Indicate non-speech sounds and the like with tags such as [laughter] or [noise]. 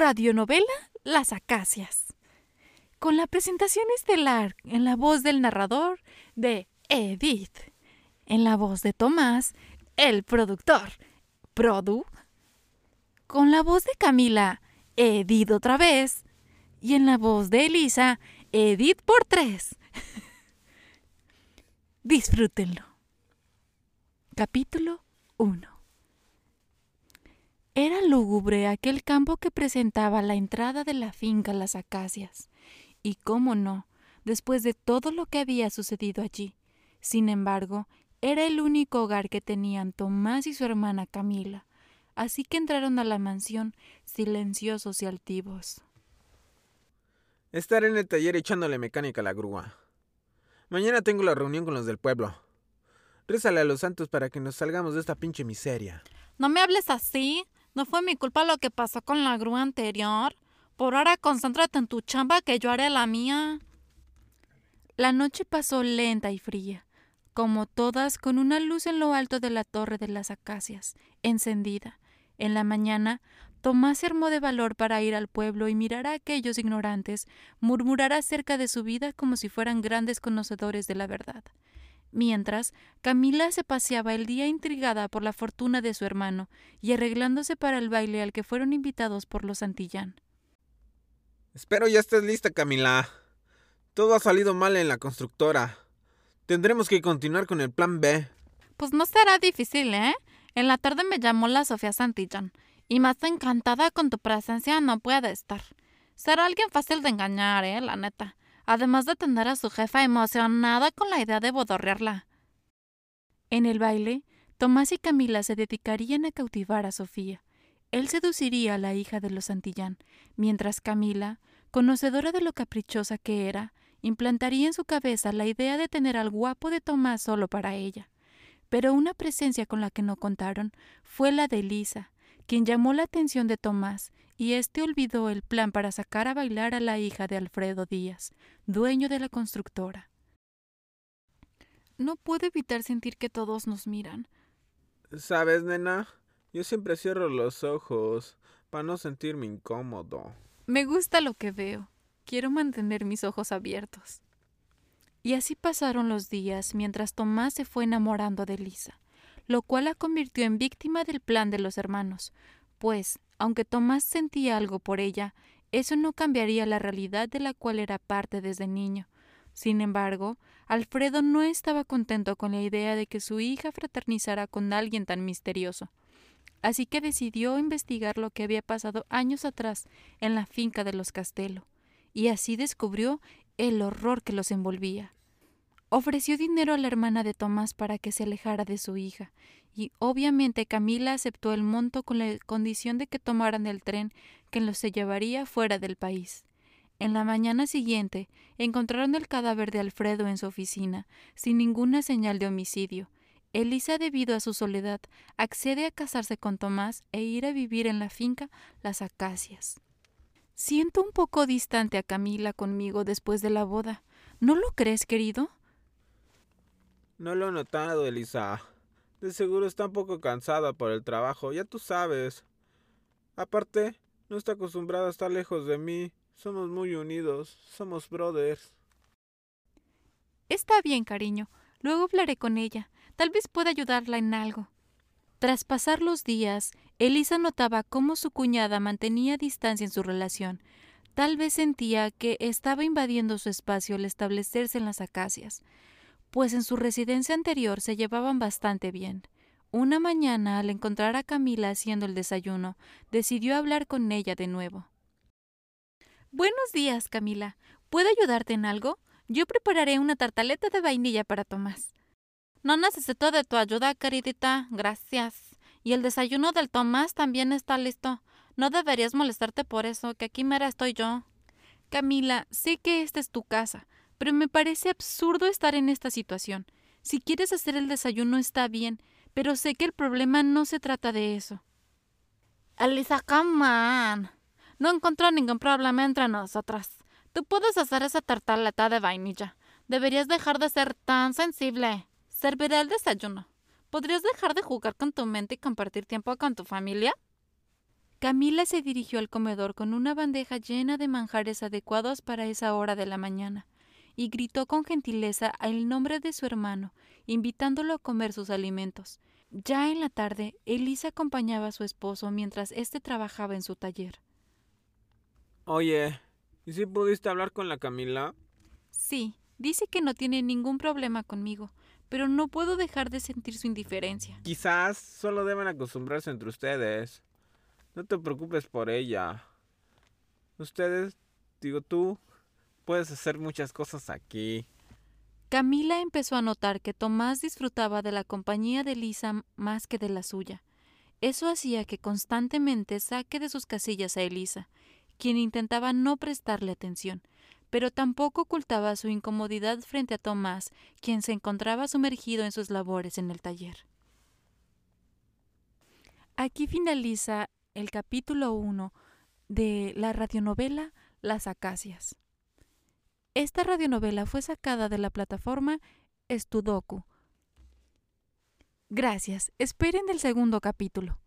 radionovela Las Acacias, con la presentación estelar en la voz del narrador de Edith, en la voz de Tomás, el productor, Produ, con la voz de Camila, Edith otra vez, y en la voz de Elisa, Edith por tres. [laughs] Disfrútenlo. Capítulo 1 Era lúgubre aquel campo que presentaba la entrada de la finca Las Acacias. Y cómo no, después de todo lo que había sucedido allí. Sin embargo, era el único hogar que tenían Tomás y su hermana Camila, así que entraron a la mansión silenciosos y altivos. Estaré en el taller echándole mecánica a la grúa. Mañana tengo la reunión con los del pueblo. Rézale a los santos para que nos salgamos de esta pinche miseria. No me hables así. No fue mi culpa lo que pasó con la grúa anterior. Por ahora concéntrate en tu chamba que yo haré la mía. La noche pasó lenta y fría, como todas con una luz en lo alto de la torre de las acacias, encendida. En la mañana, Tomás se armó de valor para ir al pueblo y mirar a aquellos ignorantes, murmurar acerca de su vida como si fueran grandes conocedores de la verdad. Mientras, Camila se paseaba el día intrigada por la fortuna de su hermano y arreglándose para el baile al que fueron invitados por los Santillán. Espero ya estés lista, Camila. Todo ha salido mal en la constructora. Tendremos que continuar con el plan B. Pues no será difícil, ¿eh? En la tarde me llamó la Sofía Santillán y más encantada con tu presencia no puede estar. Será alguien fácil de engañar, ¿eh? La neta además de tener a su jefa emocionada con la idea de bodorrearla. En el baile, Tomás y Camila se dedicarían a cautivar a Sofía. Él seduciría a la hija de los Santillán, mientras Camila, conocedora de lo caprichosa que era, implantaría en su cabeza la idea de tener al guapo de Tomás solo para ella. Pero una presencia con la que no contaron fue la de Elisa, quien llamó la atención de Tomás, y éste olvidó el plan para sacar a bailar a la hija de Alfredo Díaz, dueño de la constructora. No puedo evitar sentir que todos nos miran. ¿Sabes, nena? Yo siempre cierro los ojos para no sentirme incómodo. Me gusta lo que veo. Quiero mantener mis ojos abiertos. Y así pasaron los días mientras Tomás se fue enamorando de Lisa lo cual la convirtió en víctima del plan de los hermanos, pues, aunque Tomás sentía algo por ella, eso no cambiaría la realidad de la cual era parte desde niño. Sin embargo, Alfredo no estaba contento con la idea de que su hija fraternizara con alguien tan misterioso. Así que decidió investigar lo que había pasado años atrás en la finca de los Castelo, y así descubrió el horror que los envolvía. Ofreció dinero a la hermana de Tomás para que se alejara de su hija, y obviamente Camila aceptó el monto con la condición de que tomaran el tren que los se llevaría fuera del país. En la mañana siguiente encontraron el cadáver de Alfredo en su oficina, sin ninguna señal de homicidio. Elisa, debido a su soledad, accede a casarse con Tomás e ir a vivir en la finca Las Acacias. Siento un poco distante a Camila conmigo después de la boda. ¿No lo crees, querido? No lo he notado, Elisa. De seguro está un poco cansada por el trabajo, ya tú sabes. Aparte, no está acostumbrada a estar lejos de mí. Somos muy unidos, somos brothers. Está bien, cariño. Luego hablaré con ella. Tal vez pueda ayudarla en algo. Tras pasar los días, Elisa notaba cómo su cuñada mantenía distancia en su relación. Tal vez sentía que estaba invadiendo su espacio al establecerse en las acacias pues en su residencia anterior se llevaban bastante bien. Una mañana, al encontrar a Camila haciendo el desayuno, decidió hablar con ella de nuevo. Buenos días, Camila. ¿Puedo ayudarte en algo? Yo prepararé una tartaleta de vainilla para Tomás. No necesito de tu ayuda, queridita. Gracias. Y el desayuno del Tomás también está listo. No deberías molestarte por eso, que aquí mera estoy yo. Camila, sé que esta es tu casa, pero me parece absurdo estar en esta situación. Si quieres hacer el desayuno está bien, pero sé que el problema no se trata de eso. Elisa, come on. No encuentro ningún problema entre nosotras. Tú puedes hacer esa tartaleta de vainilla. Deberías dejar de ser tan sensible. Serviré el desayuno. ¿Podrías dejar de jugar con tu mente y compartir tiempo con tu familia? Camila se dirigió al comedor con una bandeja llena de manjares adecuados para esa hora de la mañana, y gritó con gentileza el nombre de su hermano, invitándolo a comer sus alimentos. Ya en la tarde, Elisa acompañaba a su esposo mientras éste trabajaba en su taller. Oye, ¿y si pudiste hablar con la Camila? Sí, dice que no tiene ningún problema conmigo, pero no puedo dejar de sentir su indiferencia. Quizás solo deben acostumbrarse entre ustedes. No te preocupes por ella. Ustedes, digo tú, puedes hacer muchas cosas aquí. Camila empezó a notar que Tomás disfrutaba de la compañía de Elisa más que de la suya. Eso hacía que constantemente saque de sus casillas a Elisa, quien intentaba no prestarle atención, pero tampoco ocultaba su incomodidad frente a Tomás, quien se encontraba sumergido en sus labores en el taller. Aquí finaliza el capítulo 1 de la radionovela Las Acacias. Esta radionovela fue sacada de la plataforma Estudoku. Gracias, esperen el segundo capítulo.